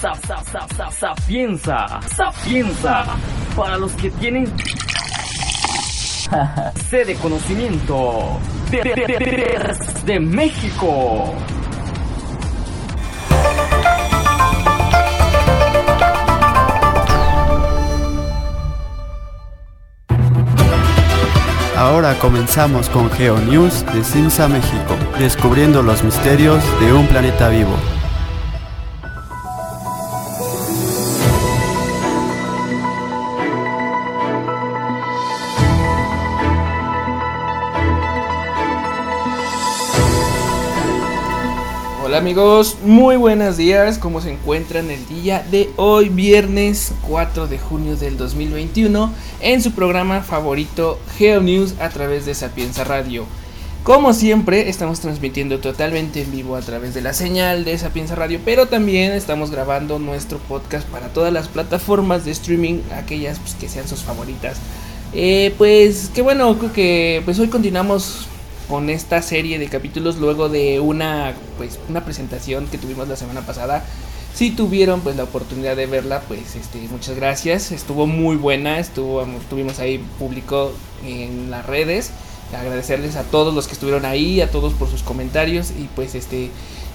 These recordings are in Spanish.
Sapienza, sapienza, para los que tienen sede de conocimiento de, de, de, México. Ahora comenzamos con GeoNews de Simsa México, descubriendo los misterios de un planeta vivo. Amigos, muy buenos días, ¿cómo se encuentran el día de hoy, viernes 4 de junio del 2021, en su programa favorito GeoNews a través de Sapienza Radio? Como siempre, estamos transmitiendo totalmente en vivo a través de la señal de Sapienza Radio, pero también estamos grabando nuestro podcast para todas las plataformas de streaming, aquellas pues, que sean sus favoritas. Eh, pues que bueno, creo que pues hoy continuamos con esta serie de capítulos luego de una pues una presentación que tuvimos la semana pasada. Si tuvieron pues la oportunidad de verla, pues este muchas gracias. Estuvo muy buena, estuvo tuvimos ahí público en las redes. Agradecerles a todos los que estuvieron ahí, a todos por sus comentarios y pues este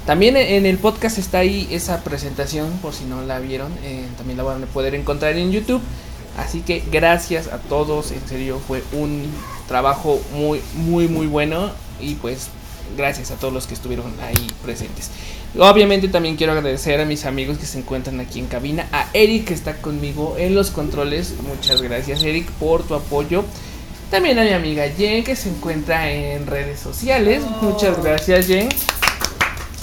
también en el podcast está ahí esa presentación por si no la vieron, eh, también la van a poder encontrar en YouTube. Así que gracias a todos, en serio fue un trabajo muy, muy, muy bueno y pues gracias a todos los que estuvieron ahí presentes. Obviamente también quiero agradecer a mis amigos que se encuentran aquí en cabina, a Eric que está conmigo en los controles, muchas gracias Eric por tu apoyo. También a mi amiga Jen que se encuentra en redes sociales, muchas gracias Jen.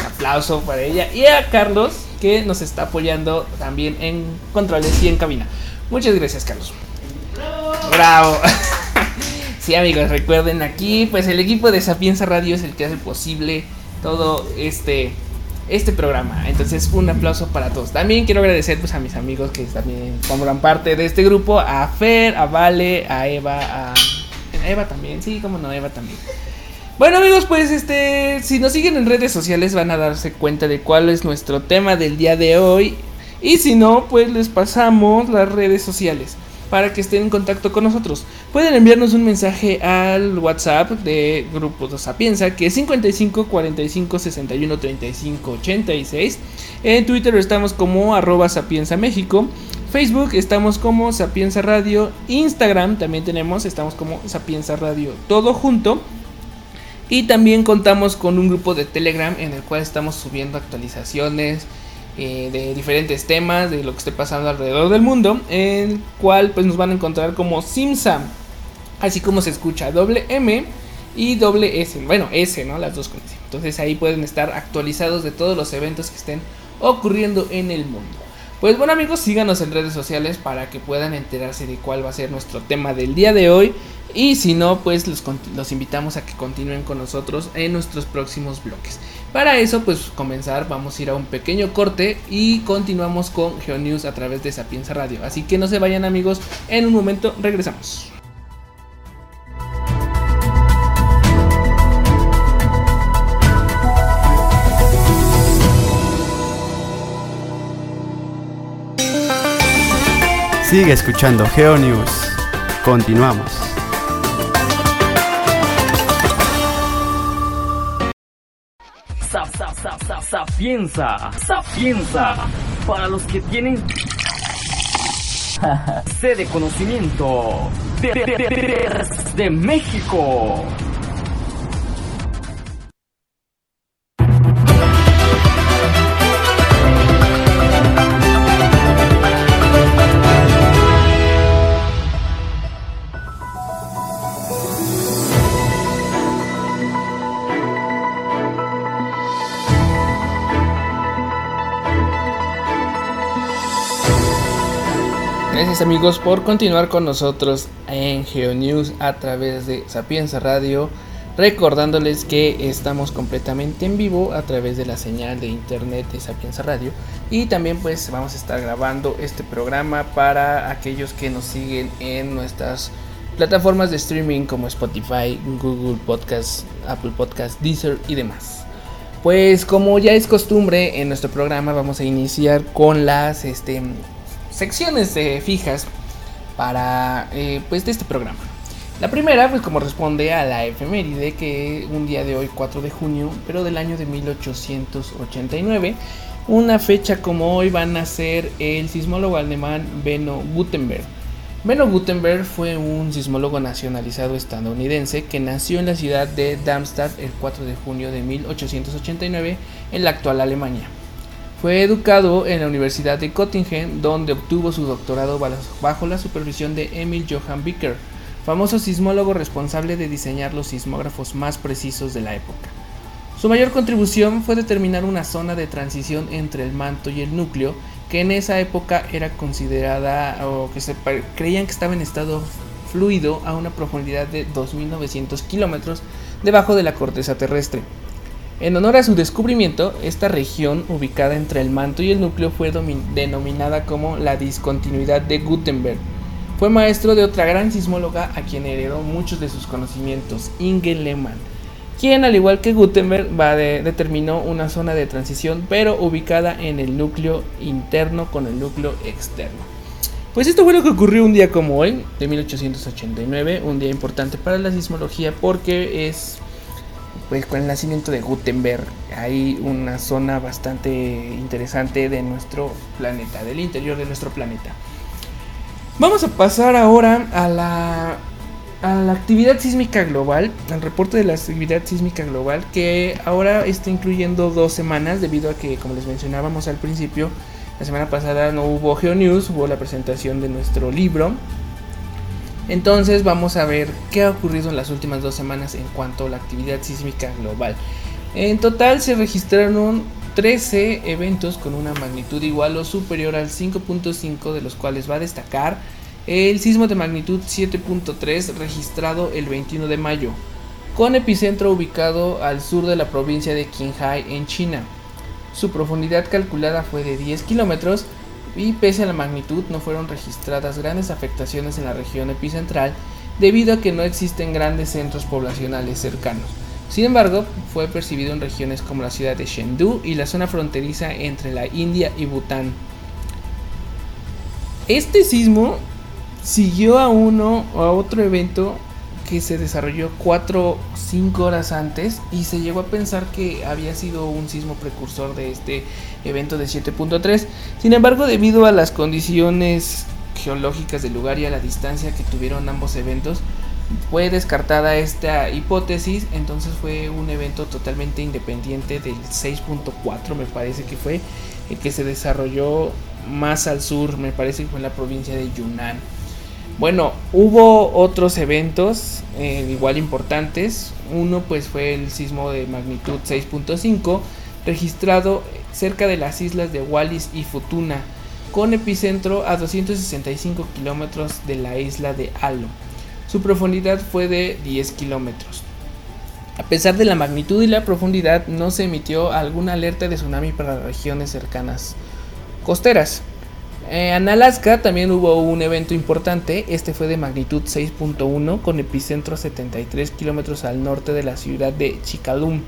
Aplauso para ella y a Carlos que nos está apoyando también en controles y en cabina. Muchas gracias, Carlos. Bravo. sí, amigos, recuerden aquí, pues el equipo de Sapienza Radio es el que hace posible todo este este programa. Entonces, un aplauso para todos. También quiero agradecer pues, a mis amigos que también forman parte de este grupo, a Fer, a Vale, a Eva, a, Eva también, sí, como no, Eva también. Bueno amigos, pues este, si nos siguen en redes sociales van a darse cuenta de cuál es nuestro tema del día de hoy. Y si no, pues les pasamos las redes sociales para que estén en contacto con nosotros. Pueden enviarnos un mensaje al WhatsApp de Grupo de Sapienza, que es 55 45 61 35 86. En Twitter estamos como arroba Sapienza México. Facebook estamos como Sapienza Radio. Instagram también tenemos, estamos como Sapienza Radio todo junto. Y también contamos con un grupo de Telegram en el cual estamos subiendo actualizaciones, eh, de diferentes temas, de lo que esté pasando alrededor del mundo, en el cual pues nos van a encontrar como Simsam, así como se escucha doble M y doble S, bueno S, ¿no? Las dos con. Entonces ahí pueden estar actualizados de todos los eventos que estén ocurriendo en el mundo. Pues bueno amigos, síganos en redes sociales para que puedan enterarse de cuál va a ser nuestro tema del día de hoy. Y si no, pues los, los invitamos a que continúen con nosotros en nuestros próximos bloques. Para eso, pues comenzar, vamos a ir a un pequeño corte y continuamos con GeoNews a través de Sapienza Radio. Así que no se vayan amigos, en un momento regresamos. Sigue escuchando GeoNews. Continuamos. Sapienza, sapienza, para los que tienen sede de conocimiento de, de, de, de México. Amigos por continuar con nosotros en GeoNews a través de Sapienza Radio. Recordándoles que estamos completamente en vivo a través de la señal de internet de Sapienza Radio. Y también pues vamos a estar grabando este programa para aquellos que nos siguen en nuestras plataformas de streaming como Spotify, Google Podcast, Apple Podcast, Deezer y demás. Pues como ya es costumbre en nuestro programa vamos a iniciar con las este, secciones fijas para eh, pues de este programa. La primera pues como responde a la efeméride que un día de hoy 4 de junio pero del año de 1889 una fecha como hoy van a ser el sismólogo alemán Benno Gutenberg Benno Gutenberg fue un sismólogo nacionalizado estadounidense que nació en la ciudad de Darmstadt el 4 de junio de 1889 en la actual Alemania. Fue educado en la Universidad de Göttingen, donde obtuvo su doctorado bajo la supervisión de Emil Johann Bicker, famoso sismólogo responsable de diseñar los sismógrafos más precisos de la época. Su mayor contribución fue determinar una zona de transición entre el manto y el núcleo que en esa época era considerada o que se creían que estaba en estado fluido a una profundidad de 2.900 kilómetros debajo de la corteza terrestre. En honor a su descubrimiento, esta región ubicada entre el manto y el núcleo fue denominada como la discontinuidad de Gutenberg. Fue maestro de otra gran sismóloga a quien heredó muchos de sus conocimientos, Inge Lehmann quien al igual que Gutenberg determinó una zona de transición pero ubicada en el núcleo interno con el núcleo externo. Pues esto fue lo que ocurrió un día como hoy, de 1889, un día importante para la sismología porque es pues con el nacimiento de Gutenberg hay una zona bastante interesante de nuestro planeta, del interior de nuestro planeta. Vamos a pasar ahora a la a la actividad sísmica global, al reporte de la actividad sísmica global, que ahora está incluyendo dos semanas, debido a que, como les mencionábamos al principio, la semana pasada no hubo GeoNews, hubo la presentación de nuestro libro. Entonces vamos a ver qué ha ocurrido en las últimas dos semanas en cuanto a la actividad sísmica global. En total se registraron 13 eventos con una magnitud igual o superior al 5.5, de los cuales va a destacar el sismo de magnitud 7.3 registrado el 21 de mayo, con epicentro ubicado al sur de la provincia de Qinghai en China. Su profundidad calculada fue de 10 kilómetros y pese a la magnitud no fueron registradas grandes afectaciones en la región epicentral debido a que no existen grandes centros poblacionales cercanos. Sin embargo, fue percibido en regiones como la ciudad de Chengdu y la zona fronteriza entre la India y Bután. Este sismo siguió a uno o a otro evento que se desarrolló 4 o 5 horas antes y se llegó a pensar que había sido un sismo precursor de este evento de 7.3. Sin embargo, debido a las condiciones geológicas del lugar y a la distancia que tuvieron ambos eventos, fue descartada esta hipótesis, entonces fue un evento totalmente independiente del 6.4 me parece que fue el que se desarrolló más al sur, me parece que fue en la provincia de Yunnan. Bueno, hubo otros eventos eh, igual importantes. Uno pues fue el sismo de magnitud 6.5 registrado cerca de las islas de Wallis y Futuna con epicentro a 265 kilómetros de la isla de Halo. Su profundidad fue de 10 kilómetros. A pesar de la magnitud y la profundidad, no se emitió alguna alerta de tsunami para regiones cercanas costeras. Eh, en Alaska también hubo un evento importante, este fue de magnitud 6.1 con epicentro a 73 kilómetros al norte de la ciudad de Chicalum.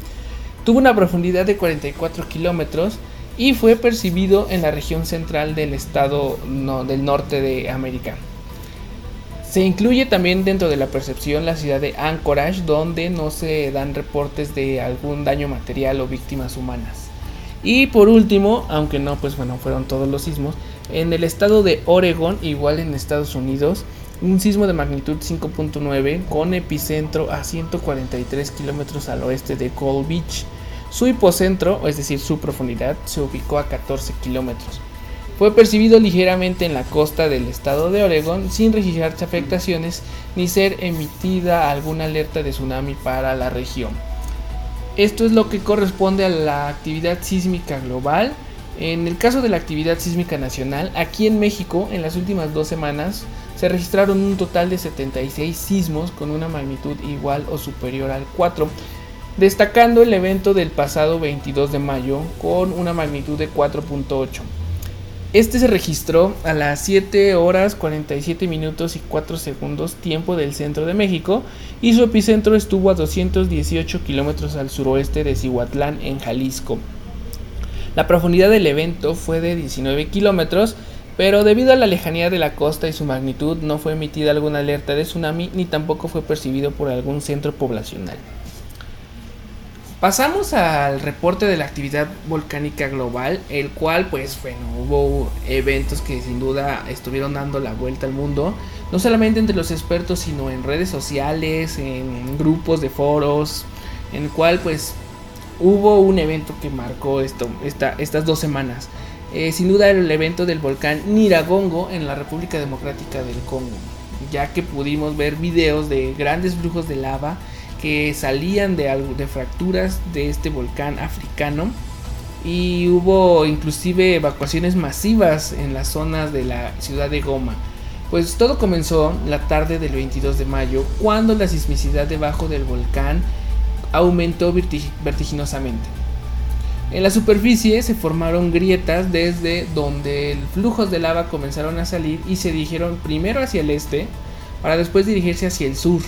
Tuvo una profundidad de 44 kilómetros y fue percibido en la región central del estado del norte de América. Se incluye también dentro de la percepción la ciudad de Anchorage, donde no se dan reportes de algún daño material o víctimas humanas. Y por último, aunque no, pues bueno, fueron todos los sismos, en el estado de Oregon, igual en Estados Unidos, un sismo de magnitud 5.9 con epicentro a 143 kilómetros al oeste de Gold Beach. Su hipocentro, es decir, su profundidad, se ubicó a 14 kilómetros. Fue percibido ligeramente en la costa del estado de Oregon sin registrarse afectaciones ni ser emitida alguna alerta de tsunami para la región. Esto es lo que corresponde a la actividad sísmica global. En el caso de la actividad sísmica nacional, aquí en México, en las últimas dos semanas, se registraron un total de 76 sismos con una magnitud igual o superior al 4, destacando el evento del pasado 22 de mayo con una magnitud de 4.8. Este se registró a las 7 horas 47 minutos y 4 segundos tiempo del centro de México y su epicentro estuvo a 218 kilómetros al suroeste de Cihuatlán en Jalisco. La profundidad del evento fue de 19 kilómetros, pero debido a la lejanía de la costa y su magnitud no fue emitida alguna alerta de tsunami ni tampoco fue percibido por algún centro poblacional. Pasamos al reporte de la actividad volcánica global, el cual pues bueno, hubo eventos que sin duda estuvieron dando la vuelta al mundo, no solamente entre los expertos, sino en redes sociales, en grupos de foros, en el cual pues hubo un evento que marcó estas dos semanas. Eh, sin duda el evento del volcán Niragongo en la República Democrática del Congo, ya que pudimos ver videos de grandes flujos de lava que salían de, de fracturas de este volcán africano y hubo inclusive evacuaciones masivas en las zonas de la ciudad de Goma. Pues todo comenzó la tarde del 22 de mayo cuando la sismicidad debajo del volcán aumentó vertiginosamente. En la superficie se formaron grietas desde donde flujos de lava comenzaron a salir y se dirigieron primero hacia el este para después dirigirse hacia el sur.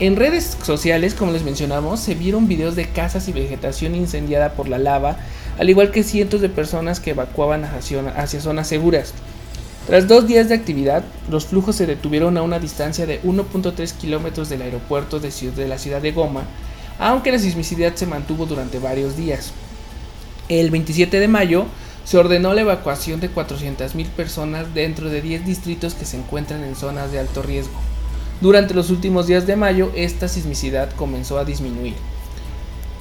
En redes sociales, como les mencionamos, se vieron videos de casas y vegetación incendiada por la lava, al igual que cientos de personas que evacuaban hacia, zonas seguras. Tras dos días de actividad, los flujos se detuvieron a una distancia de 1.3 kilómetros del aeropuerto de, la ciudad de Goma, aunque la sismicidad se mantuvo durante varios días. El 27 de mayo se ordenó la evacuación de 400.000 personas dentro de 10 distritos que se encuentran en zonas de alto riesgo. Durante los últimos días de mayo, esta sismicidad comenzó a disminuir.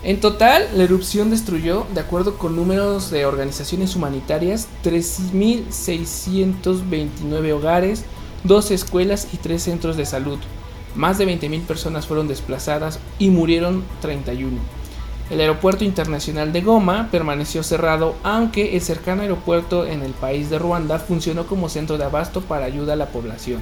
En total, la erupción destruyó, de acuerdo con números de organizaciones humanitarias, 3.629 hogares, 12 escuelas y 3 centros de salud. Más de 20.000 personas fueron desplazadas y murieron 31. El aeropuerto internacional de Goma permaneció cerrado, aunque el cercano aeropuerto en el país de Ruanda funcionó como centro de abasto para ayuda a la población.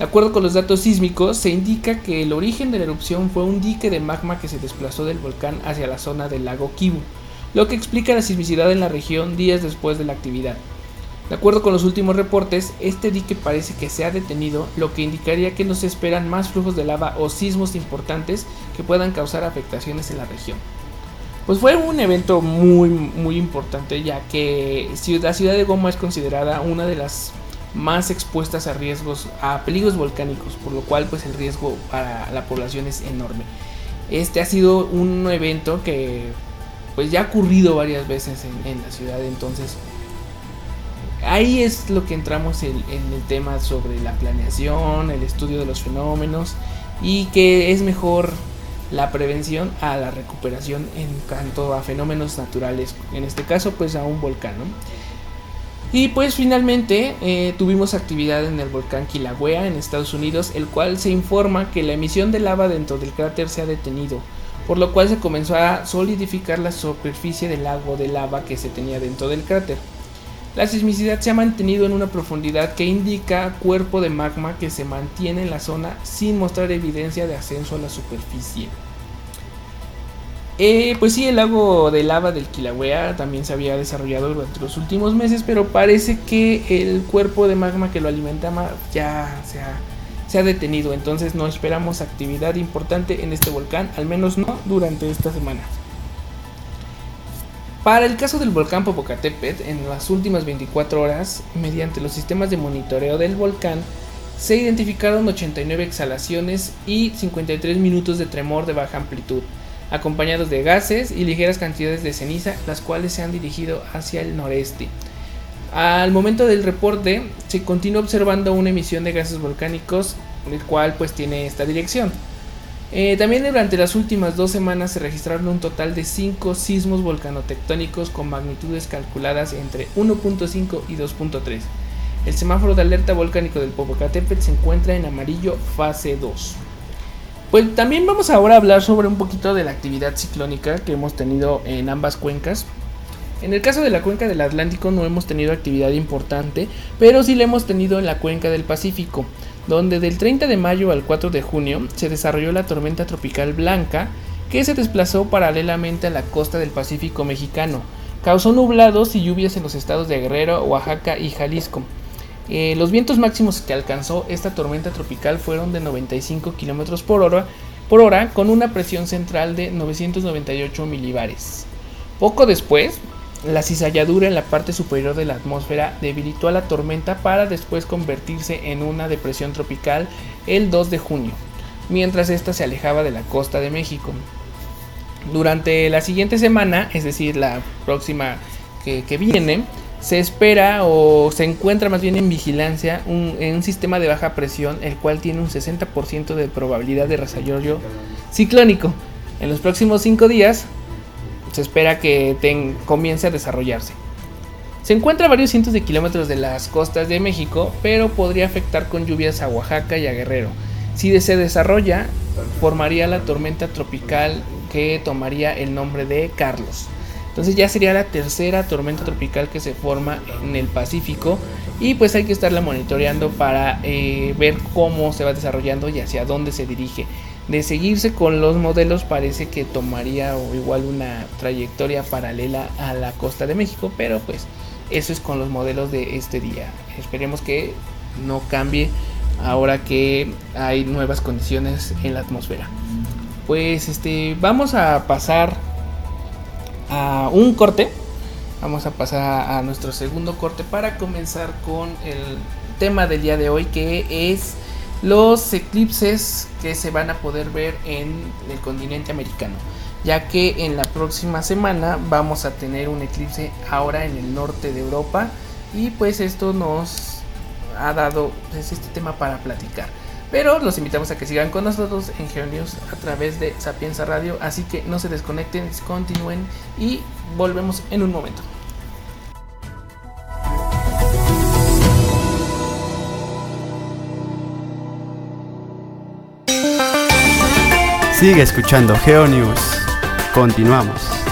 De acuerdo con los datos sísmicos, se indica que el origen de la erupción fue un dique de magma que se desplazó del volcán hacia la zona del lago Kivu, lo que explica la sismicidad en la región días después de la actividad. De acuerdo con los últimos reportes, este dique parece que se ha detenido, lo que indicaría que no se esperan más flujos de lava o sismos importantes que puedan causar afectaciones en la región. Pues fue un evento muy muy importante ya que la ciudad de Goma es considerada una de las más expuestas a riesgos, a peligros volcánicos, por lo cual pues el riesgo para la población es enorme. Este ha sido un evento que pues ya ha ocurrido varias veces en, la ciudad, entonces ahí es lo que entramos en, en, el tema sobre la planeación, el estudio de los fenómenos y que es mejor la prevención a la recuperación en cuanto a fenómenos naturales, en este caso pues a un volcán. ¿no? Y pues finalmente eh, tuvimos actividad en el volcán Kilauea en Estados Unidos, el cual se informa que la emisión de lava dentro del cráter se ha detenido, por lo cual se comenzó a solidificar la superficie del lago de lava que se tenía dentro del cráter. La sismicidad se ha mantenido en una profundidad que indica cuerpo de magma que se mantiene en la zona sin mostrar evidencia de ascenso a la superficie. Eh, pues sí, el lago de lava del Kilauea también se había desarrollado durante los últimos meses, pero parece que el cuerpo de magma que lo alimentaba ya se ha, detenido, entonces no esperamos actividad importante en este volcán, al menos no durante esta semana. Para el caso del volcán Popocatépetl, en las últimas 24 horas, mediante los sistemas de monitoreo del volcán, se identificaron 89 exhalaciones y 53 minutos de tremor de baja amplitud acompañados de gases y ligeras cantidades de ceniza, las cuales se han dirigido hacia el noreste. Al momento del reporte se continúa observando una emisión de gases volcánicos, el cual pues tiene esta dirección. Eh, también durante las últimas dos semanas se registraron un total de 5 sismos volcanotectónicos con magnitudes calculadas entre 1.5 y 2.3. El semáforo de alerta volcánico del Popocatépetl se encuentra en amarillo fase 2. Pues también vamos ahora a hablar sobre un poquito de la actividad ciclónica que hemos tenido en ambas cuencas. En el caso de la cuenca del Atlántico no hemos tenido actividad importante, pero sí la hemos tenido en la cuenca del Pacífico, donde del 30 de mayo al 4 de junio se desarrolló la tormenta tropical Blanca, que se desplazó paralelamente a la costa del Pacífico mexicano, causó nublados y lluvias en los estados de Guerrero, Oaxaca y Jalisco. Eh, los vientos máximos que alcanzó esta tormenta tropical fueron de 95 km por hora, por hora con una presión central de 998 milibares. Poco después, la cizalladura en la parte superior de la atmósfera debilitó a la tormenta para después convertirse en una depresión tropical el 2 de junio, mientras ésta se alejaba de la costa de México. Durante la siguiente semana, es decir, la próxima que, viene, se espera o se encuentra más bien en vigilancia en un sistema de baja presión, el cual tiene un 60% de probabilidad de desarrollo ciclónico. En los próximos 5 días se espera que comience a desarrollarse. Se encuentra a varios cientos de kilómetros de las costas de México, pero podría afectar con lluvias a Oaxaca y a Guerrero. Si se desarrolla, formaría la tormenta tropical que tomaría el nombre de Carlos. Entonces ya sería la tercera tormenta tropical que se forma en el Pacífico y pues hay que estarla monitoreando para eh, ver cómo se va desarrollando y hacia dónde se dirige de seguirse con los modelos parece que tomaría igual una trayectoria paralela a la costa de México, pero pues eso es con los modelos de este día. Esperemos que no cambie ahora que hay nuevas condiciones en la atmósfera. Pues este vamos a pasar a un corte. Vamos a pasar a, nuestro segundo corte para comenzar con el tema del día de hoy que es los eclipses que se van a poder ver en el continente americano ya que en la próxima semana vamos a tener un eclipse ahora en el norte de Europa y pues esto nos ha dado pues, este tema para platicar. Pero los invitamos a que sigan con nosotros en Geonews a través de Sapienza Radio, así que no se desconecten, continúen y volvemos en un momento. Sigue escuchando GeoNews. Continuamos.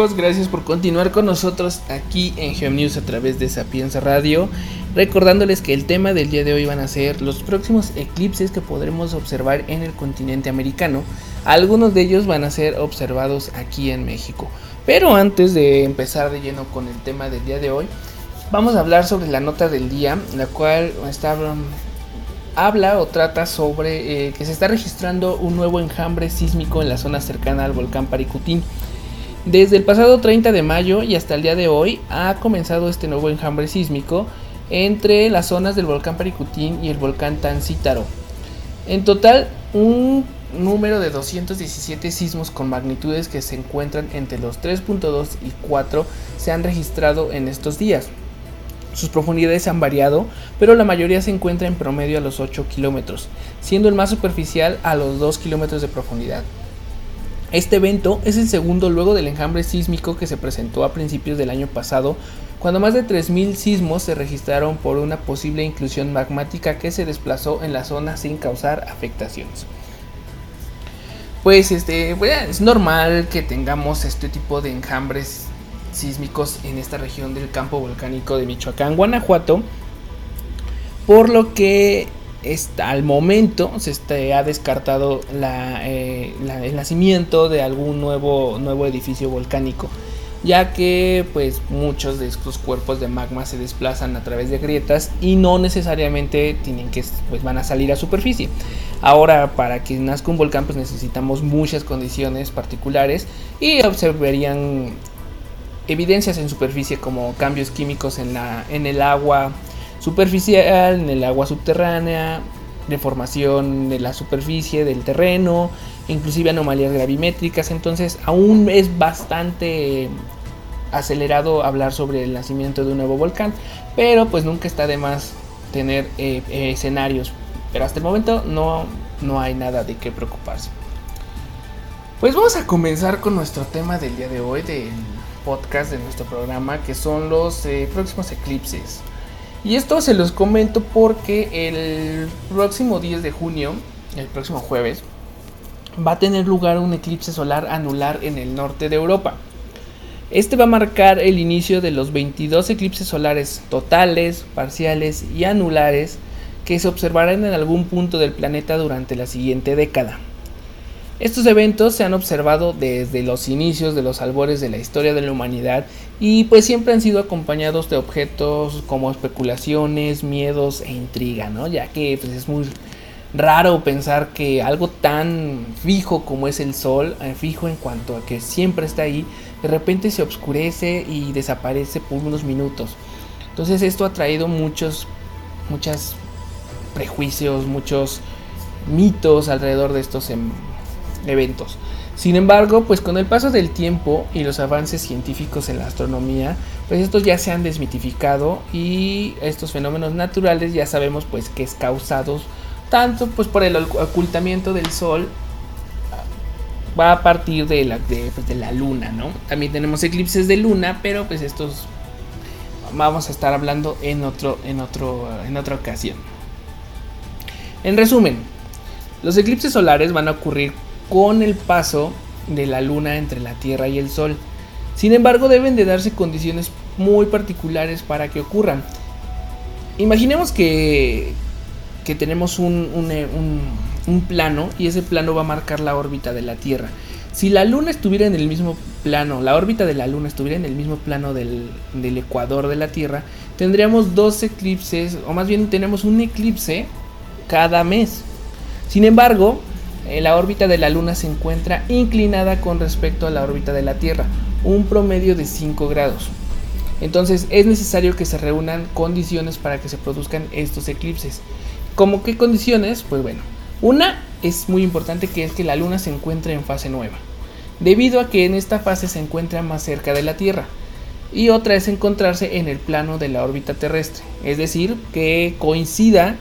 Amigos, gracias por continuar con nosotros aquí en GeoNews a través de Sapienza Radio. Recordándoles que el tema del día de hoy van a ser los próximos eclipses que podremos observar en el continente americano. Algunos de ellos van a ser observados aquí en México. Pero antes de empezar de lleno con el tema del día de hoy, vamos a hablar sobre la nota del día, la cual está, habla o trata sobre eh, que se está registrando un nuevo enjambre sísmico en la zona cercana al volcán Paricutín. Desde el pasado 30 de mayo y hasta el día de hoy ha comenzado este nuevo enjambre sísmico entre las zonas del volcán Paricutín y el volcán Tancítaro. En total, un número de 217 sismos con magnitudes que se encuentran entre los 3.2 y 4 se han registrado en estos días. Sus profundidades han variado, pero la mayoría se encuentra en promedio a los 8 kilómetros, siendo el más superficial a los 2 kilómetros de profundidad. Este evento es el segundo luego del enjambre sísmico que se presentó a principios del año pasado, cuando más de 3.000 sismos se registraron por una posible inclusión magmática que se desplazó en la zona sin causar afectaciones. Pues este, es normal que tengamos este tipo de enjambres sísmicos en esta región del campo volcánico de Michoacán, Guanajuato, por lo que al momento se este, ha descartado eh, el nacimiento de algún nuevo, edificio volcánico ya que pues muchos de estos cuerpos de magma se desplazan a través de grietas y no necesariamente tienen que pues van a salir a superficie. Ahora para que nazca un volcán pues necesitamos muchas condiciones particulares y observarían evidencias en superficie como cambios químicos en el agua superficial, en el agua subterránea, deformación de la superficie del terreno, inclusive anomalías gravimétricas, entonces aún es bastante acelerado hablar sobre el nacimiento de un nuevo volcán, pero pues nunca está de más tener eh, eh, escenarios, pero hasta el momento no, no hay nada de qué preocuparse. Pues vamos a comenzar con nuestro tema del día de hoy, del podcast de nuestro programa, que son los eh, próximos eclipses. Y esto se los comento porque el próximo 10 de junio, el próximo jueves, va a tener lugar un eclipse solar anular en el norte de Europa. Este va a marcar el inicio de los 22 eclipses solares totales, parciales y anulares que se observarán en algún punto del planeta durante la siguiente década. Estos eventos se han observado desde los inicios de los albores de la historia de la humanidad y pues siempre han sido acompañados de objetos como especulaciones, miedos e intriga, ¿no? Ya que pues, es muy raro pensar que algo tan fijo como es el sol, eh, fijo en cuanto a que siempre está ahí, de repente se oscurece y desaparece por unos minutos. Entonces esto ha traído muchos, muchos prejuicios, muchos mitos alrededor de estos em, eventos. Sin embargo, pues con el paso del tiempo y los avances científicos en la astronomía, pues estos ya se han desmitificado y estos fenómenos naturales ya sabemos pues que es causados tanto pues por el ocultamiento del sol va a partir de la, pues, de, la luna, ¿no? También tenemos eclipses de luna, pero pues estos vamos a estar hablando en otro en otro en otra ocasión. En resumen, los eclipses solares van a ocurrir con el paso de la luna entre la Tierra y el Sol. Sin embargo, deben de darse condiciones muy particulares para que ocurran. Imaginemos que, que tenemos un, un, plano y ese plano va a marcar la órbita de la Tierra. Si la Luna estuviera en el mismo plano, la órbita de la Luna estuviera en el mismo plano del, del ecuador de la Tierra, tendríamos dos eclipses, o más bien tenemos un eclipse cada mes. Sin embargo, eh, la órbita de la Luna se encuentra inclinada con respecto a la órbita de la Tierra, un promedio de 5 grados. Entonces es necesario que se reúnan condiciones para que se produzcan estos eclipses. ¿Cómo qué condiciones? Pues bueno, una es muy importante que es que la Luna se encuentre en fase nueva, debido a que en esta fase se encuentra más cerca de la Tierra. Y otra es encontrarse en el plano de la órbita terrestre, es decir, que coincida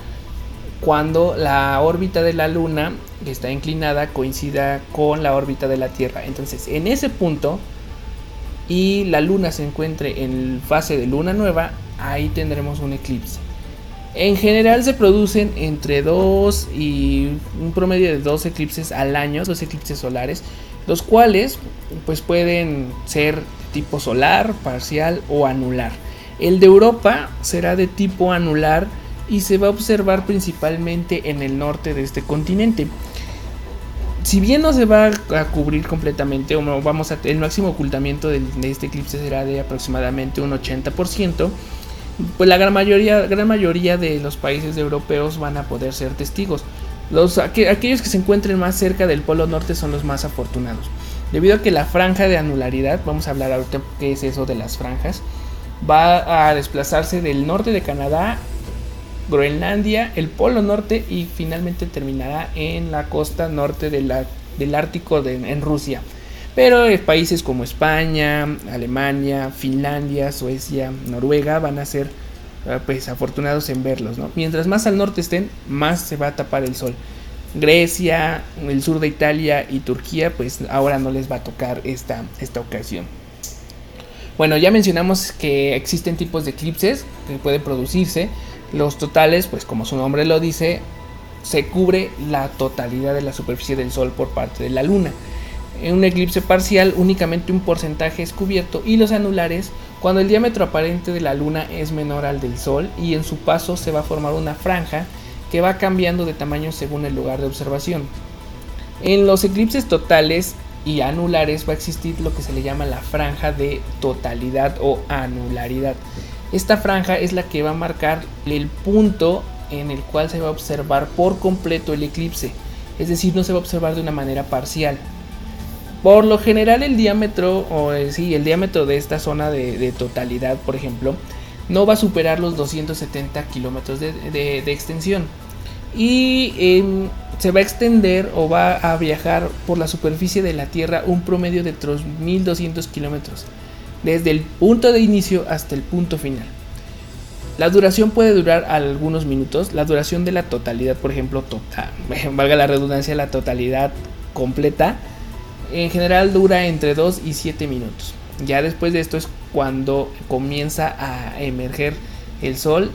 cuando la órbita de la Luna, que está inclinada, coincida con la órbita de la Tierra. Entonces, en ese punto, y la Luna se encuentre en fase de luna nueva, ahí tendremos un eclipse. En general se producen entre dos y un promedio de dos eclipses al año, dos eclipses solares, los cuales pues pueden ser tipo solar, parcial o anular. El de Europa será de tipo anular y se va a observar principalmente en el norte de este continente. Si bien no se va a cubrir completamente, o no vamos a, el máximo ocultamiento de, este eclipse será de aproximadamente un 80%, pues la gran mayoría, gran mayoría de los países europeos van a poder ser testigos. Los, aquellos que se encuentren más cerca del polo norte son los más afortunados. Debido a que la franja de anularidad, vamos a hablar ahorita qué es eso de las franjas, va a desplazarse del norte de Canadá Groenlandia, el Polo Norte y finalmente terminará en la costa norte del Ártico en Rusia. Pero eh, países como España, Alemania, Finlandia, Suecia, Noruega van a ser eh, pues afortunados en verlos. Mientras más al norte estén, más se va a tapar el sol. Grecia, el sur de Italia y Turquía, pues ahora no les va a tocar esta, esta ocasión. Bueno, ya mencionamos que existen tipos de eclipses que pueden producirse. Los totales, pues como su nombre lo dice, se cubre la totalidad de la superficie del Sol por parte de la Luna. En un eclipse parcial únicamente un porcentaje es cubierto y los anulares cuando el diámetro aparente de la Luna es menor al del Sol y en su paso se va a formar una franja que va cambiando de tamaño según el lugar de observación. En los eclipses totales y anulares va a existir lo que se le llama la franja de totalidad o anularidad. Esta franja es la que va a marcar el punto en el cual se va a observar por completo el eclipse, es decir, no se va a observar de una manera parcial. Por lo general el diámetro, o eh, sí, el diámetro de esta zona de, totalidad, por ejemplo, no va a superar los 270 kilómetros de, extensión. Y em, se va a extender o va a viajar por la superficie de la Tierra un promedio de 3.200 kilómetros desde el punto de inicio hasta el punto final. La duración puede durar algunos minutos, la duración de la totalidad, por ejemplo, total, valga la redundancia, la totalidad completa, en general dura entre 2 y 7 minutos. Ya después de esto es cuando comienza a emerger el sol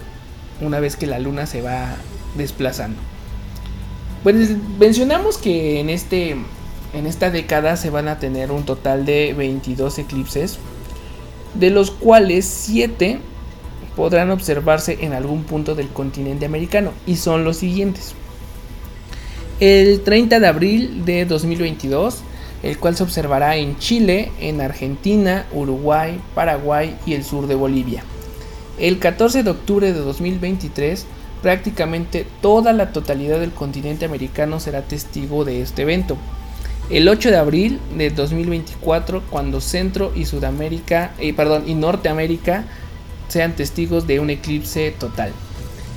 una vez que la luna se va desplazando. Pues mencionamos que en, este, en esta década se van a tener un total de 22 eclipses, de los cuales 7 podrán observarse en algún punto del continente americano y son los siguientes. El 30 de abril de 2022, el cual se observará en Chile, en Argentina, Uruguay, Paraguay y el sur de Bolivia. El 14 de octubre de 2023, prácticamente toda la totalidad del continente americano será testigo de este evento. El 8 de abril de 2024, cuando Centro y Sudamérica, eh, perdón, y Norteamérica sean testigos de un eclipse total.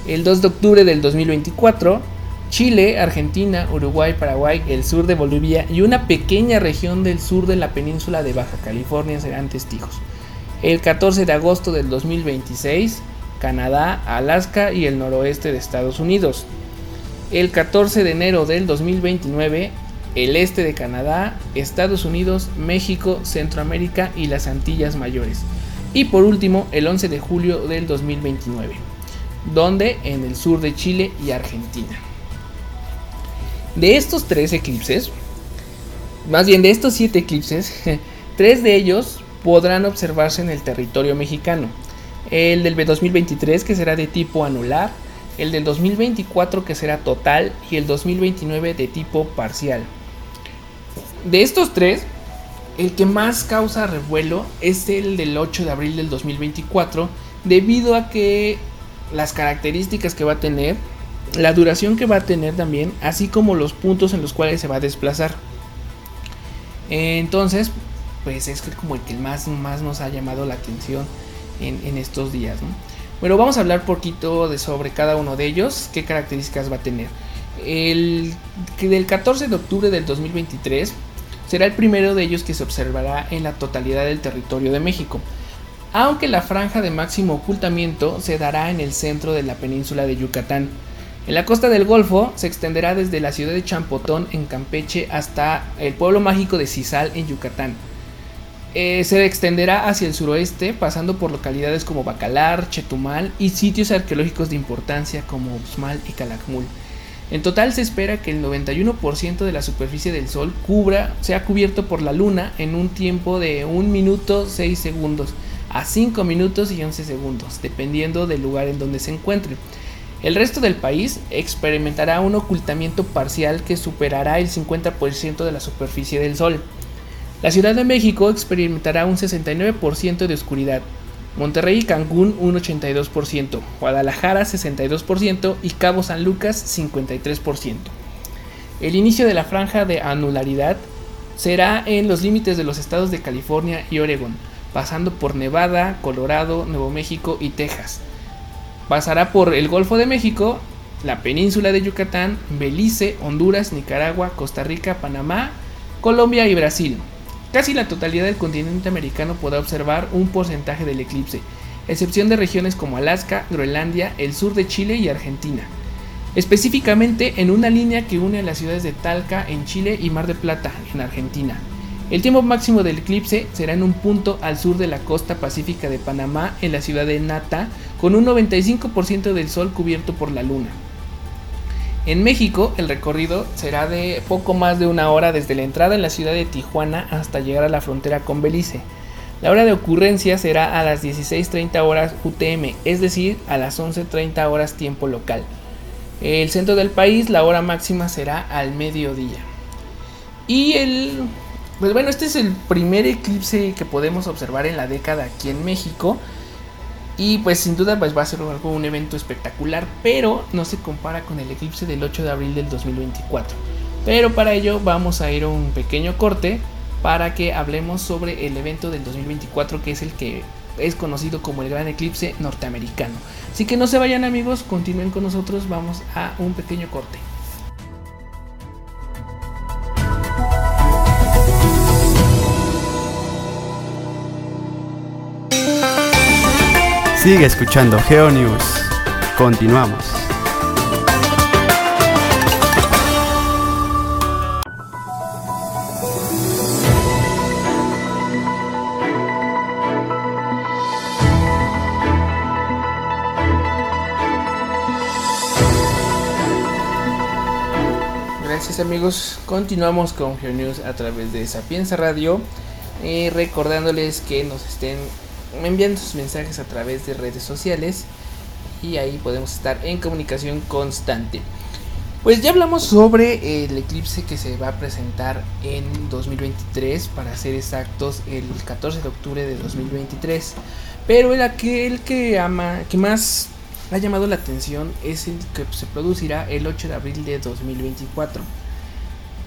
El 2 de octubre del 2024, Chile, Argentina, Uruguay, Paraguay, el sur de Bolivia y una pequeña región del sur de la península de Baja California serán testigos. El 14 de agosto del 2026, Canadá, Alaska y el noroeste de Estados Unidos. El 14 de enero del 2029, el este de Canadá, Estados Unidos, México, Centroamérica y las Antillas Mayores. Y por último, el 11 de julio del 2029, donde en el sur de Chile y Argentina. De estos tres eclipses, más bien de estos siete eclipses, tres de ellos podrán observarse en el territorio mexicano. El del 2023 que será de tipo anular, el del 2024 que será total y el 2029 de tipo parcial. De estos tres, el que más causa revuelo es el del 8 de abril del 2024 debido a que las características que va a tener la duración que va a tener también, así como los puntos en los cuales se va a desplazar. Entonces, pues es como el que más, más nos ha llamado la atención en, estos días. Bueno, vamos a hablar poquito de sobre cada uno de ellos, qué características va a tener. El del 14 de octubre del 2023 será el primero de ellos que se observará en la totalidad del territorio de México, aunque la franja de máximo ocultamiento se dará en el centro de la península de Yucatán. En la costa del Golfo se extenderá desde la ciudad de Champotón en Campeche hasta el pueblo mágico de Cisal en Yucatán. Eh, se extenderá hacia el suroeste, pasando por localidades como Bacalar, Chetumal y sitios arqueológicos de importancia como Uxmal y Calakmul. En total se espera que el 91% de la superficie del Sol cubra, sea cubierto por la Luna en un tiempo de 1 minuto 6 segundos a 5 minutos y 11 segundos, dependiendo del lugar en donde se encuentre. El resto del país experimentará un ocultamiento parcial que superará el 50% de la superficie del Sol. La Ciudad de México experimentará un 69% de oscuridad, Monterrey y Cancún un 82%, Guadalajara 62% y Cabo San Lucas 53%. El inicio de la franja de anularidad será en los límites de los estados de California y Oregon, pasando por Nevada, Colorado, Nuevo México y Texas. Pasará por el Golfo de México, la península de Yucatán, Belice, Honduras, Nicaragua, Costa Rica, Panamá, Colombia y Brasil. Casi la totalidad del continente americano podrá observar un porcentaje del eclipse, excepción de regiones como Alaska, Groenlandia, el sur de Chile y Argentina. Específicamente en una línea que une a las ciudades de Talca en Chile y Mar de Plata en Argentina. El tiempo máximo del eclipse será en un punto al sur de la costa pacífica de Panamá, en la ciudad de Nata, con un 95% del sol cubierto por la luna. En México, el recorrido será de poco más de una hora desde la entrada en la ciudad de Tijuana hasta llegar a la frontera con Belice. La hora de ocurrencia será a las 16.30 horas UTM, es decir, a las 11.30 horas tiempo local. El centro del país, la hora máxima será al mediodía. Y el pues bueno, este es el primer eclipse que podemos observar en la década aquí en México. Y pues sin duda pues va a ser algo, un evento espectacular, pero no se compara con el eclipse del 8 de abril del 2024. Pero para ello vamos a ir a un pequeño corte para que hablemos sobre el evento del 2024 que es el que es conocido como el gran eclipse norteamericano. Así que no se vayan amigos, continúen con nosotros, vamos a un pequeño corte. Sigue escuchando GeoNews. Continuamos. pues amigos, continuamos con News a través de Sapienza Radio. Eh, recordándoles que nos estén enviando sus mensajes a través de redes sociales y ahí podemos estar en comunicación constante. Pues ya hablamos sobre el eclipse que se va a presentar en 2023, para ser exactos, el 14 de octubre de 2023. Pero el aquel que ama, que más ha llamado la atención es el que se producirá el 8 de abril de 2024,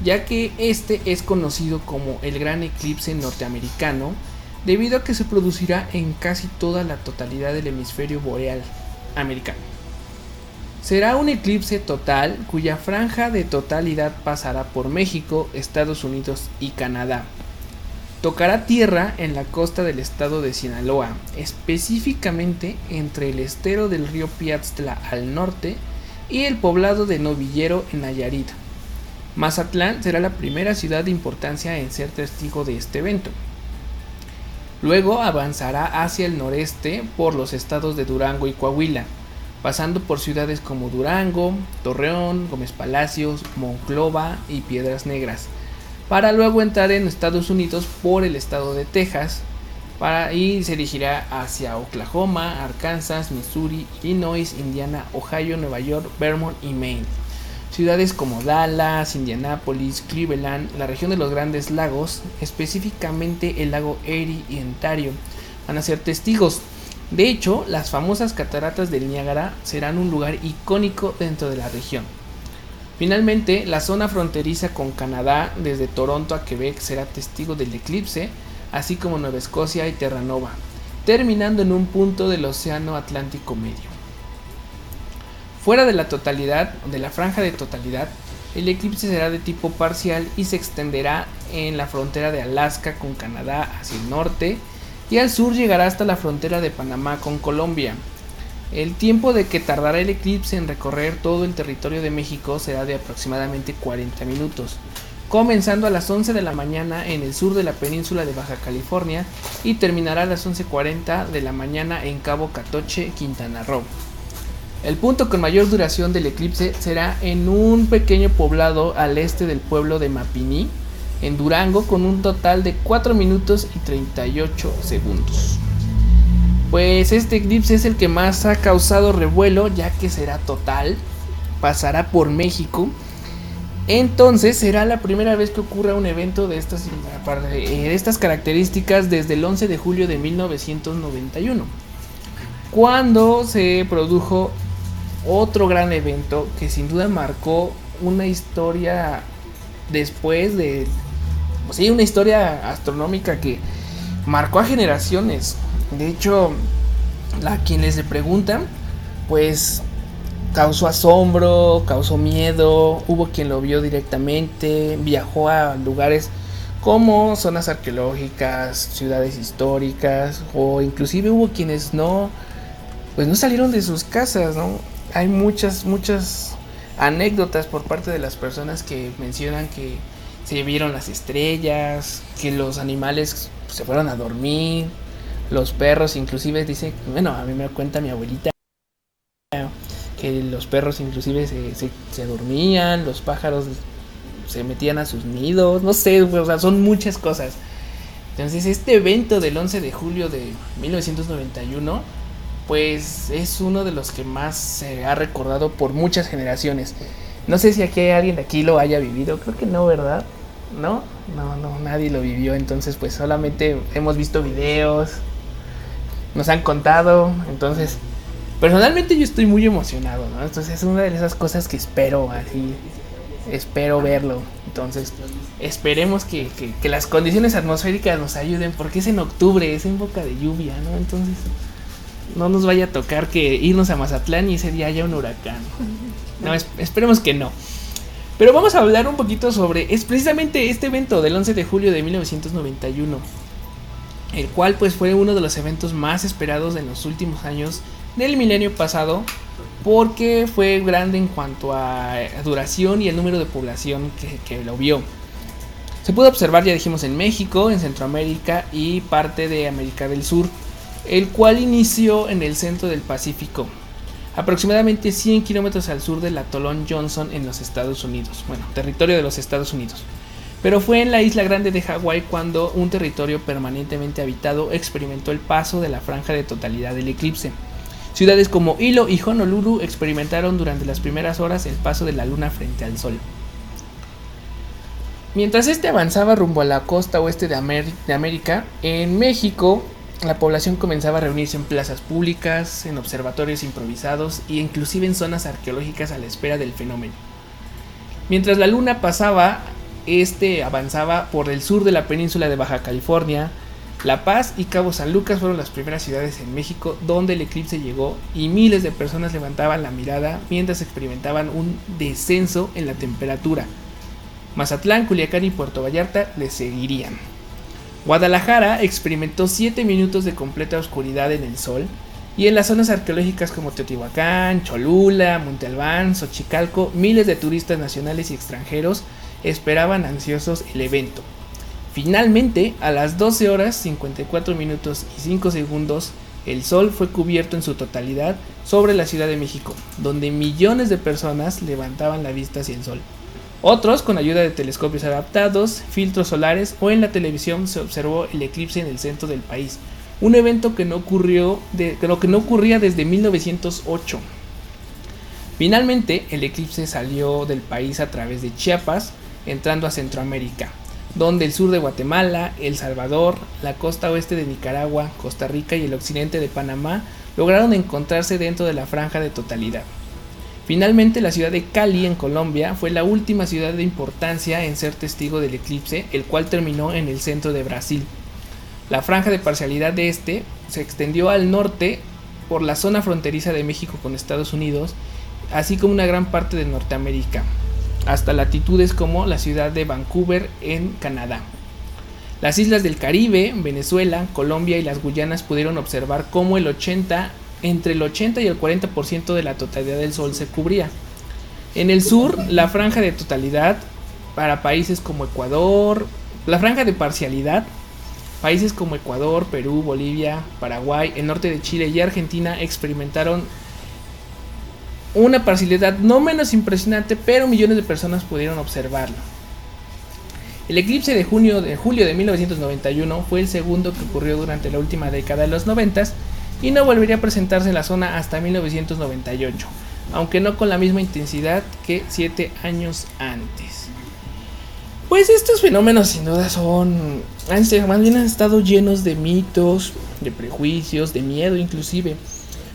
ya que este es conocido como el gran eclipse norteamericano, debido a que se producirá en casi toda la totalidad del hemisferio boreal americano. Será un eclipse total cuya franja de totalidad pasará por México, Estados Unidos y Canadá. Tocará tierra en la costa del estado de Sinaloa, específicamente entre el estero del río Piatztla al norte y el poblado de Novillero en Nayarit. Mazatlán será la primera ciudad de importancia en ser testigo de este evento. Luego avanzará hacia el noreste por los estados de Durango y Coahuila, pasando por ciudades como Durango, Torreón, Gómez Palacios, Monclova y Piedras Negras, para luego entrar en Estados Unidos por el estado de Texas, para, y se dirigirá hacia Oklahoma, Arkansas, Missouri, Illinois, Indiana, Ohio, Nueva York, Vermont y Maine. Ciudades como Dallas, Indianapolis, Cleveland, la región de los Grandes Lagos, específicamente el lago Erie y Ontario, van a ser testigos. De hecho, las famosas cataratas del Niágara serán un lugar icónico dentro de la región. Finalmente, la zona fronteriza con Canadá, desde Toronto a Quebec, será testigo del eclipse, así como Nueva Escocia y Terranova, terminando en un punto del Océano Atlántico Medio. Fuera de la totalidad, de la franja de totalidad, el eclipse será de tipo parcial y se extenderá en la frontera de Alaska con Canadá hacia el norte y al sur llegará hasta la frontera de Panamá con Colombia. El tiempo de que tardará el eclipse en recorrer todo el territorio de México será de aproximadamente 40 minutos, comenzando a las 11 de la mañana en el sur de la península de Baja California y terminará a las 11.40 de la mañana en Cabo Catoche, Quintana Roo. El punto con mayor duración del eclipse será en un pequeño poblado al este del pueblo de Mapini, en Durango, con un total de 4 minutos y 38 segundos. Pues este eclipse es el que más ha causado revuelo, ya que será total, pasará por México. Entonces será la primera vez que ocurra un evento de estas, de estas características desde el 11 de julio de 1991, cuando se produjo otro gran evento que sin duda marcó una historia después de... Sí, una historia astronómica que marcó a generaciones. De hecho, a quienes le preguntan, pues causó asombro, causó miedo, hubo quien lo vio directamente, viajó a lugares como zonas arqueológicas, ciudades históricas, o inclusive hubo quienes no, pues no salieron de sus casas, ¿no? Hay muchas, muchas anécdotas por parte de las personas que mencionan que se vieron las estrellas, que los animales se fueron a dormir, los perros inclusive dicen, bueno, a mí me cuenta mi abuelita que los perros inclusive se, se, dormían, los pájaros se metían a sus nidos, no sé, o sea, son muchas cosas. Entonces este evento del 11 de julio de 1991 pues es uno de los que más se ha recordado por muchas generaciones. No sé si aquí hay alguien de aquí lo haya vivido, creo que no, ¿verdad? ¿No? No, no, nadie lo vivió, entonces pues solamente hemos visto videos, nos han contado, entonces personalmente yo estoy muy emocionado, ¿no? Entonces es una de esas cosas que espero, así, espero verlo. Entonces esperemos que, que, que las condiciones atmosféricas nos ayuden, porque es en octubre, es en boca de lluvia, ¿no? Entonces no nos vaya a tocar que irnos a Mazatlán y ese día haya un huracán. No, esperemos que no. Pero vamos a hablar un poquito sobre, es precisamente este evento del 11 de julio de 1991, el cual pues fue uno de los eventos más esperados en los últimos años del milenio pasado, porque fue grande en cuanto a duración y el número de población que, que lo vio. Se pudo observar, ya dijimos, en México, en Centroamérica y parte de América del Sur el cual inició en el centro del Pacífico. aproximadamente 100 kilómetros al sur del atolón Johnson en los Estados Unidos, bueno, territorio de los Estados Unidos. Pero fue en la isla grande de Hawái cuando un territorio permanentemente habitado experimentó el paso de la franja de totalidad del eclipse. Ciudades como Hilo y Honolulu experimentaron durante las primeras horas el paso de la luna frente al sol. Mientras este avanzaba rumbo a la costa oeste de, América, en México la población comenzaba a reunirse en plazas públicas, en observatorios improvisados e inclusive en zonas arqueológicas a la espera del fenómeno. Mientras la luna pasaba, este avanzaba por el sur de la península de Baja California. La Paz y Cabo San Lucas fueron las primeras ciudades en México donde el eclipse llegó y miles de personas levantaban la mirada mientras experimentaban un descenso en la temperatura. Mazatlán, Culiacán y Puerto Vallarta le seguirían. Guadalajara experimentó 7 minutos de completa oscuridad en el sol y en las zonas arqueológicas como Teotihuacán, Cholula, Monte Albán, Xochicalco, miles de turistas nacionales y extranjeros esperaban ansiosos el evento. Finalmente, a las 12 horas 54 minutos y 5 segundos, el sol fue cubierto en su totalidad sobre la Ciudad de México, donde millones de personas levantaban la vista hacia el sol. Otros, con ayuda de telescopios adaptados, filtros solares o en la televisión, se observó el eclipse en el centro del país, un evento que no, ocurrió de, que no ocurría desde 1908. Finalmente, el eclipse salió del país a través de Chiapas, entrando a Centroamérica, donde el sur de Guatemala, El Salvador, la costa oeste de Nicaragua, Costa Rica y el occidente de Panamá lograron encontrarse dentro de la franja de totalidad. Finalmente, la ciudad de Cali, en Colombia, fue la última ciudad de importancia en ser testigo del eclipse, el cual terminó en el centro de Brasil. La franja de parcialidad de este se extendió al norte por la zona fronteriza de México con Estados Unidos, así como una gran parte de Norteamérica, hasta latitudes como la ciudad de Vancouver en Canadá. Las islas del Caribe, Venezuela, Colombia y las Guyanas pudieron observar cómo el 80 entre el 80 y el 40% de la totalidad del Sol se cubría. En el sur, la franja de totalidad para países como Ecuador, la franja de parcialidad, países como Ecuador, Perú, Bolivia, Paraguay, el norte de Chile y Argentina experimentaron una parcialidad no menos impresionante, pero millones de personas pudieron observarlo. El eclipse de junio de julio de 1991 fue el segundo que ocurrió durante la última década de los 90 y no volvería a presentarse en la zona hasta 1998, aunque no con la misma intensidad que 7 años antes. Pues estos fenómenos sin duda son, más bien han estado llenos de mitos, de prejuicios, de miedo inclusive,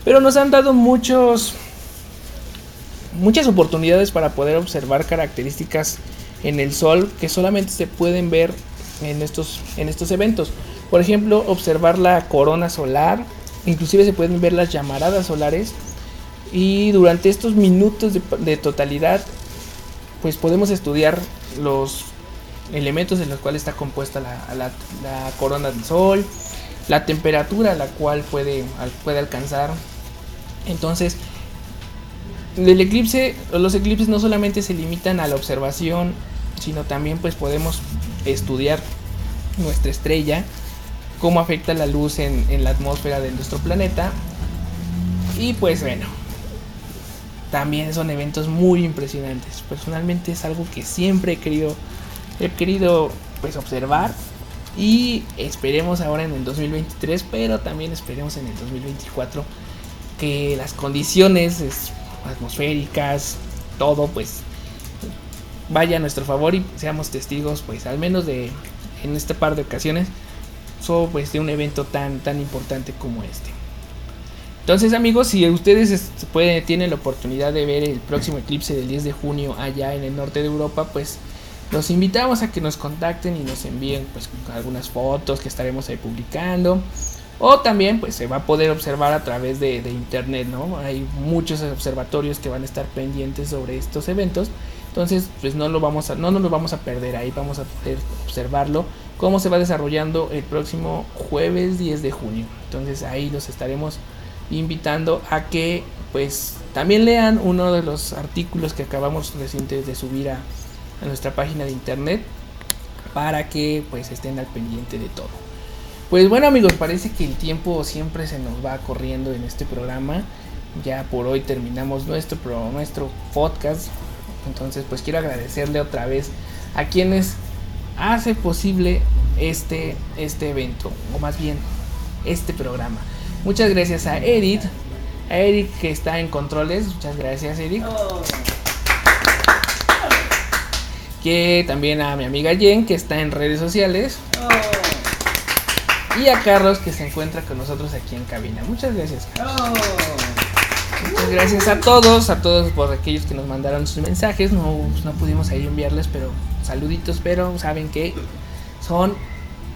pero nos han dado muchos, muchas oportunidades para poder observar características en el Sol que solamente se pueden ver en estos, en estos eventos. Por ejemplo, observar la corona solar, inclusive se pueden ver las llamaradas solares y durante estos minutos de, totalidad pues podemos estudiar los elementos en los cuales está compuesta la, corona del sol, la temperatura a la cual puede, puede alcanzar. Entonces, el eclipse, los eclipses no solamente se limitan a la observación, sino también pues podemos estudiar nuestra estrella, cómo afecta la luz en, la atmósfera de nuestro planeta. Y pues bueno, también son eventos muy impresionantes. Personalmente es algo que siempre he querido, he querido pues observar y esperemos ahora en el 2023, pero también esperemos en el 2024 que las condiciones atmosféricas, todo pues vaya a nuestro favor y seamos testigos pues al menos de en este par de ocasiones pues de un evento tan tan importante como este. Entonces amigos, si ustedes pueden, tienen la oportunidad de ver el próximo eclipse del 10 de junio allá en el norte de Europa, pues los invitamos a que nos contacten y nos envíen pues algunas fotos que estaremos ahí publicando. O también pues se va a poder observar a través de, internet, ¿no? Hay muchos observatorios que van a estar pendientes sobre estos eventos. Entonces, pues no lo vamos a, no nos lo vamos a perder ahí, vamos a poder observarlo cómo se va desarrollando el próximo jueves 10 de junio. Entonces ahí los estaremos invitando a que pues también lean uno de los artículos que acabamos recientes de subir a, nuestra página de internet para que pues estén al pendiente de todo. Pues bueno amigos, parece que el tiempo siempre se nos va corriendo en este programa ya por hoy terminamos nuestro, nuestro podcast. Entonces pues quiero agradecerle otra vez a quienes hace posible este, este evento, o más bien este programa. Muchas gracias a Edith, a Eric que está en controles, muchas gracias Eric. Que también a mi amiga Jen que está en redes sociales. Y a Carlos que se encuentra con nosotros aquí en cabina. Muchas gracias. Oh. Gracias a todos, a todos por aquellos que nos mandaron sus mensajes. No, no pudimos ahí enviarles, pero saluditos, pero saben que son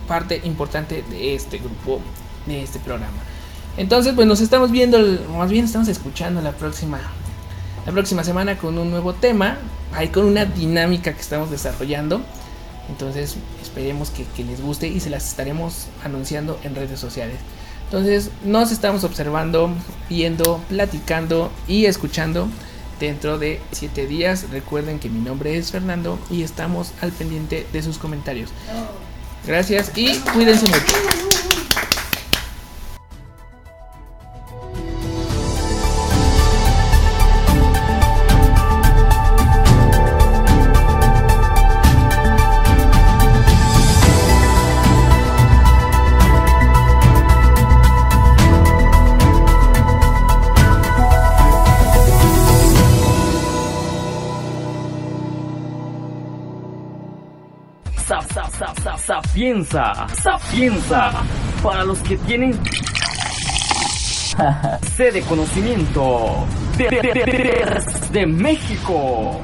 parte importante de este grupo, de este programa. Entonces, pues nos estamos viendo, más bien estamos escuchando la próxima, la próxima semana con un nuevo tema, ahí con una dinámica que estamos desarrollando. Entonces, esperemos que, que les guste y se las estaremos anunciando en redes sociales. Entonces, nos estamos observando, viendo, platicando y escuchando dentro de 7 días. Recuerden que mi nombre es Fernando y estamos al pendiente de sus comentarios. Gracias y cuídense mucho. Sapienza, Sapienza, para los que tienen sede conocimiento de, de México.